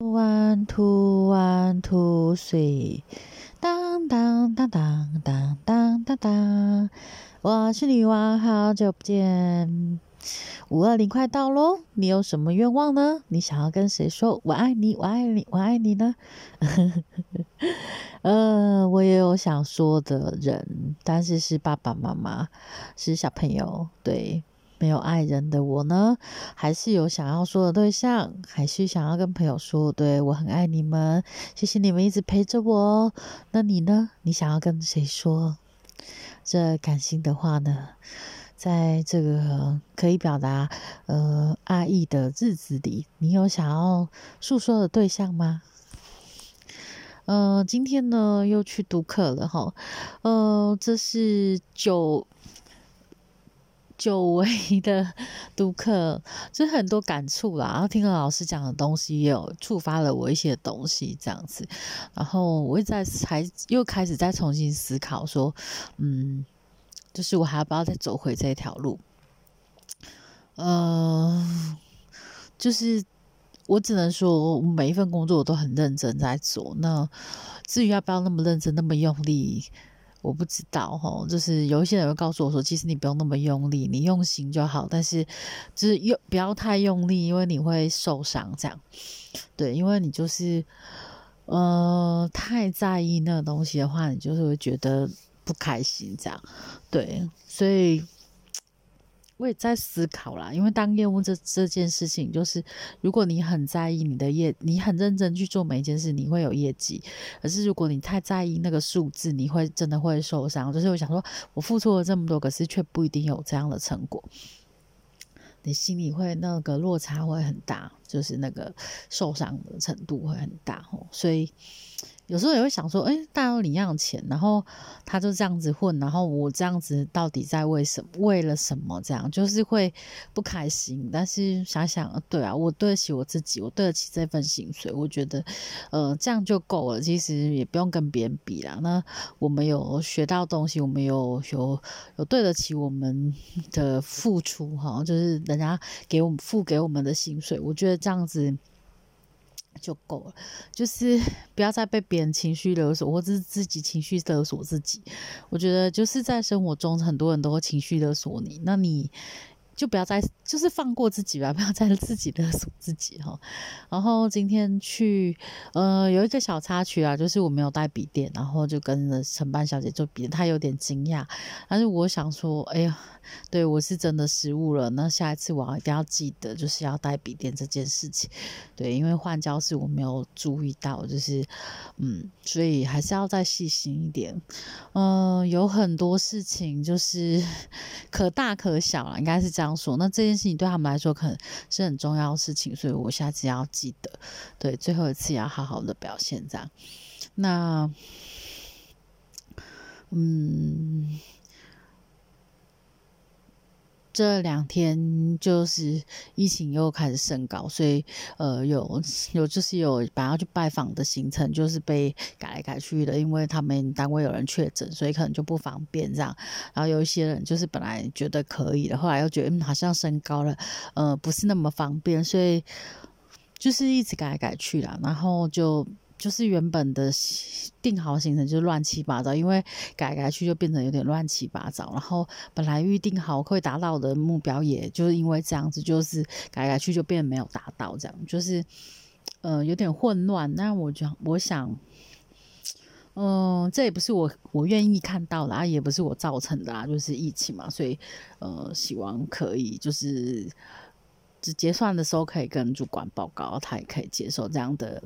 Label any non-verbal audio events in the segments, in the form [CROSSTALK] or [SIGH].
One two one two three，当当当当当当当当，我是女王，好久不见。五二零快到喽，你有什么愿望呢？你想要跟谁说我爱你，我爱你，我爱你呢？[LAUGHS] 呃，我也有想说的人，但是是爸爸妈妈，是小朋友，对。没有爱人的我呢，还是有想要说的对象，还是想要跟朋友说，对我很爱你们，谢谢你们一直陪着我。那你呢？你想要跟谁说这感性的话呢？在这个可以表达呃爱意的日子里，你有想要诉说的对象吗？呃，今天呢又去读课了哈，呃，这是九。久违的 [LAUGHS] 读课，就是很多感触啦。然后听了老师讲的东西，也有触发了我一些东西，这样子。然后我在才又开始再重新思考，说，嗯，就是我还要不要再走回这条路？呃，就是我只能说，我每一份工作我都很认真在做。那至于要不要那么认真、那么用力？我不知道哈，就是有一些人会告诉我说，其实你不用那么用力，你用心就好。但是就是用不要太用力，因为你会受伤。这样对，因为你就是呃太在意那个东西的话，你就是会觉得不开心。这样对，所以。我也在思考啦，因为当业务这这件事情，就是如果你很在意你的业，你很认真去做每一件事，你会有业绩；可是如果你太在意那个数字，你会真的会受伤。就是我想说，我付出了这么多，可是却不一定有这样的成果，你心里会那个落差会很大，就是那个受伤的程度会很大哦，所以。有时候也会想说，哎，大家都领一样钱，然后他就这样子混，然后我这样子到底在为什么？为了什么？这样就是会不开心。但是想想，对啊，我对得起我自己，我对得起这份薪水，我觉得，呃，这样就够了。其实也不用跟别人比啦。那我们有学到东西，我们有有有对得起我们的付出，哈，就是人家给我们付给我们的薪水，我觉得这样子。就够了，就是不要再被别人情绪勒索，或者是自己情绪勒索自己。我觉得就是在生活中，很多人都会情绪勒索你，那你。就不要再就是放过自己吧，[LAUGHS] 不要再自己勒索自己哈。然后今天去呃有一个小插曲啊，就是我没有带笔电，然后就跟着承办小姐做笔，她有点惊讶。但是我想说，哎呀，对我是真的失误了。那下一次我要一定要记得，就是要带笔电这件事情。对，因为换教室我没有注意到，就是嗯，所以还是要再细心一点。嗯，有很多事情就是 [LAUGHS] 可大可小了，应该是这样。那这件事情对他们来说可能是很重要的事情，所以我下次要记得，对，最后一次要好好的表现这样。那，嗯。这两天就是疫情又开始升高，所以呃有有就是有本来要去拜访的行程，就是被改来改去的，因为他们单位有人确诊，所以可能就不方便这样。然后有一些人就是本来觉得可以的，后来又觉得嗯好像升高了，呃不是那么方便，所以就是一直改来改去啦，然后就。就是原本的定好行程就乱七八糟，因为改改去就变成有点乱七八糟。然后本来预定好会达到的目标，也就是因为这样子，就是改改去就变没有达到，这样就是呃有点混乱。那我就我想，嗯，这也不是我我愿意看到的啊，也不是我造成的啊，就是疫情嘛，所以呃希望可以就是结算的时候可以跟主管报告，他也可以接受这样的。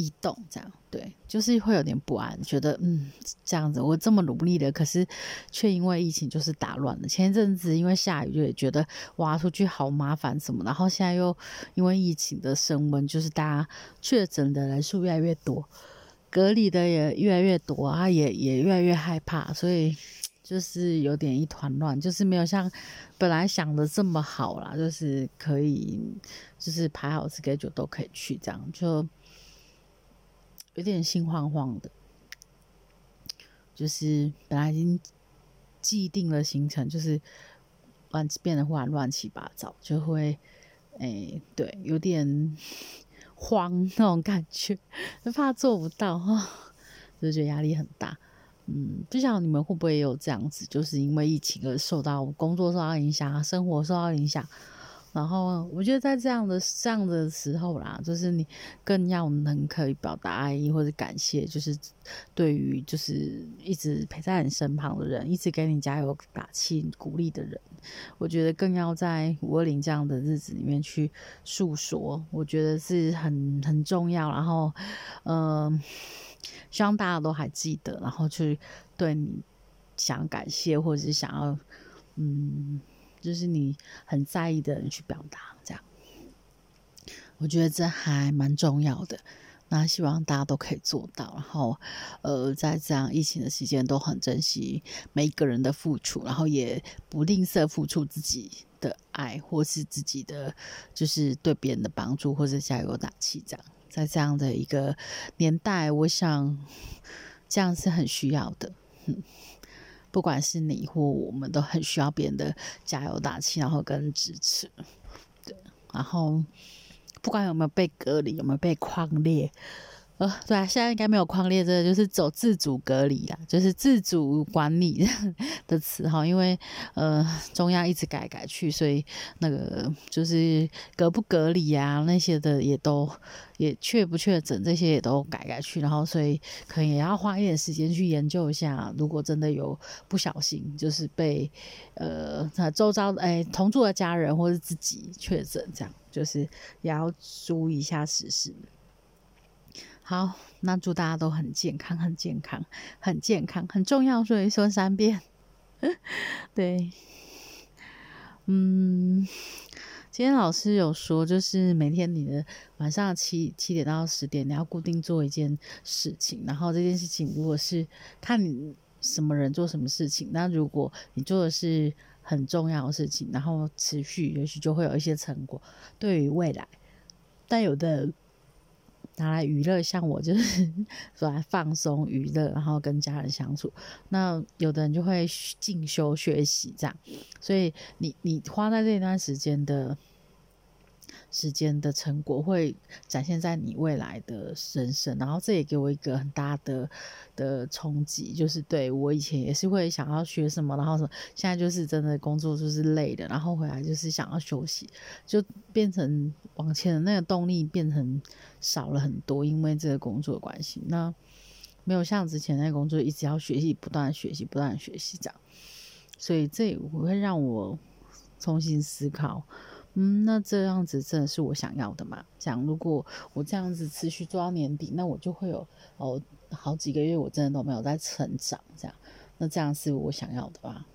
移动这样对，就是会有点不安，觉得嗯这样子我这么努力的，可是却因为疫情就是打乱了。前一阵子因为下雨，就也觉得挖出去好麻烦什么，然后现在又因为疫情的升温，就是大家确诊的人数越来越多，隔离的也越来越多啊，也也越来越害怕，所以就是有点一团乱，就是没有像本来想的这么好啦，就是可以就是排好 schedule 都可以去这样就。有点心慌慌的，就是本来已经既定了行程，就是乱变得忽然乱七八糟，就会，哎，对，有点 [LAUGHS] 慌那种感觉，就怕做不到哈，就觉得压力很大。嗯，不晓得你们会不会有这样子，就是因为疫情而受到工作受到影响，生活受到影响。然后我觉得在这样的这样的时候啦，就是你更要能可以表达爱意或者感谢，就是对于就是一直陪在你身旁的人，一直给你加油打气鼓励的人，我觉得更要在五二零这样的日子里面去诉说，我觉得是很很重要。然后，嗯，希望大家都还记得，然后去对你想感谢或者是想要，嗯。就是你很在意的人去表达，这样，我觉得这还蛮重要的。那希望大家都可以做到，然后，呃，在这样疫情的时间，都很珍惜每一个人的付出，然后也不吝啬付出自己的爱，或是自己的就是对别人的帮助，或者加油打气。这样，在这样的一个年代，我想这样是很需要的。不管是你或我们都很需要别人的加油打气，然后跟支持，对，然后不管有没有被隔离，有没有被框列。呃，对啊，现在应该没有框列，这个就是走自主隔离啦，就是自主管理 [LAUGHS] 的词哈。因为呃，中央一直改改去，所以那个就是隔不隔离啊，那些的也都也确不确诊，这些也都改改去。然后，所以可能也要花一点时间去研究一下，如果真的有不小心就是被呃周遭哎同住的家人或者自己确诊，这样就是也要注意一下实事。好，那祝大家都很健康，很健康，很健康，很重要，所以说三遍。[LAUGHS] 对，嗯，今天老师有说，就是每天你的晚上七七点到十点，你要固定做一件事情，然后这件事情如果是看你什么人做什么事情，那如果你做的是很重要的事情，然后持续，也许就会有一些成果，对于未来，但有的。拿来娱乐，像我就是 [LAUGHS] 说来放松娱乐，然后跟家人相处。那有的人就会进修学习这样，所以你你花在这段时间的。时间的成果会展现在你未来的人生，然后这也给我一个很大的的冲击，就是对我以前也是会想要学什么，然后什么，现在就是真的工作就是累的，然后回来就是想要休息，就变成往前的那个动力变成少了很多，因为这个工作的关系，那没有像之前那个工作一直要学习，不断学习，不断学习这样，所以这会让我重新思考。嗯，那这样子真的是我想要的吗？讲如果我这样子持续做到年底，那我就会有哦好几个月我真的都没有在成长，这样，那这样是我想要的吧？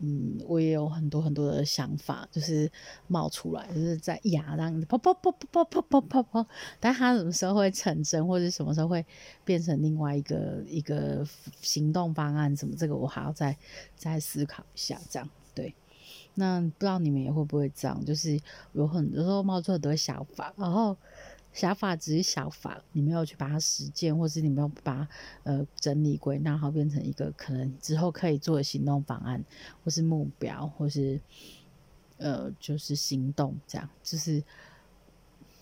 嗯，我也有很多很多的想法，就是冒出来，就是在牙这样子，砰砰砰砰砰砰砰砰，但它什么时候会成真，或者什么时候会变成另外一个一个行动方案，什么这个我还要再再思考一下，这样对。那不知道你们也会不会这样，就是有很多时候冒出很多想法，然后想法只是想法，你没有去把它实践，或是你没有把呃整理归纳然后，变成一个可能之后可以做的行动方案，或是目标，或是呃就是行动，这样就是。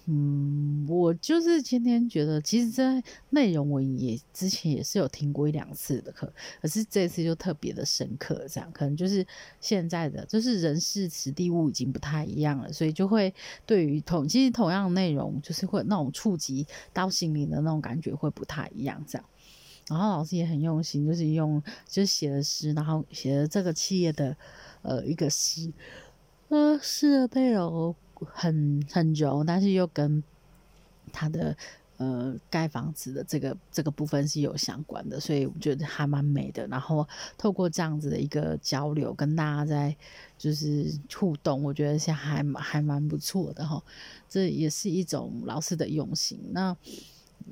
嗯，我就是今天觉得，其实这内容我也之前也是有听过一两次的课，可是这次就特别的深刻，这样可能就是现在的就是人事、实地物已经不太一样了，所以就会对于同其实同样的内容，就是会那种触及到心灵的那种感觉会不太一样，这样。然后老师也很用心，就是用就是写了诗，然后写了这个企业的呃一个诗，呃诗的内容。很很柔，但是又跟他的呃盖房子的这个这个部分是有相关的，所以我觉得还蛮美的。然后透过这样子的一个交流，跟大家在就是互动，我觉得像还还蛮不错的哈。这也是一种老师的用心。那。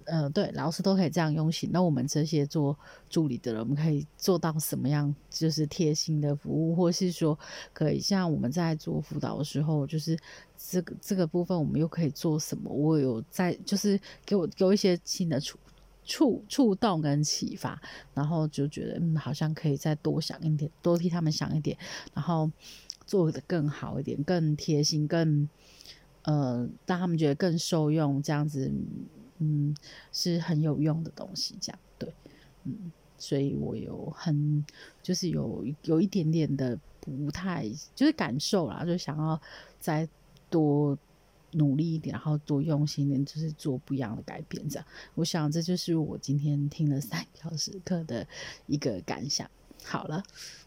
呃，对，老师都可以这样用心。那我们这些做助理的人，我们可以做到什么样？就是贴心的服务，或是说，可以像我们在做辅导的时候，就是这个这个部分，我们又可以做什么？我有在，就是给我给我一些新的触触触动跟启发，然后就觉得嗯，好像可以再多想一点，多替他们想一点，然后做的更好一点，更贴心，更。呃，让他们觉得更受用，这样子，嗯，是很有用的东西，这样对，嗯，所以我有很就是有有一点点的不太就是感受啦，就想要再多。努力一点，然后多用心一点，就是做不一样的改变。这样，我想这就是我今天听了三小时课的一个感想。好了，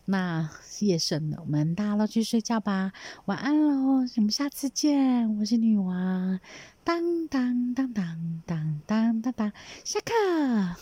那夜深了，我们大家都去睡觉吧，晚安喽！我们下次见，我是女王，当当当当当当当当，下课。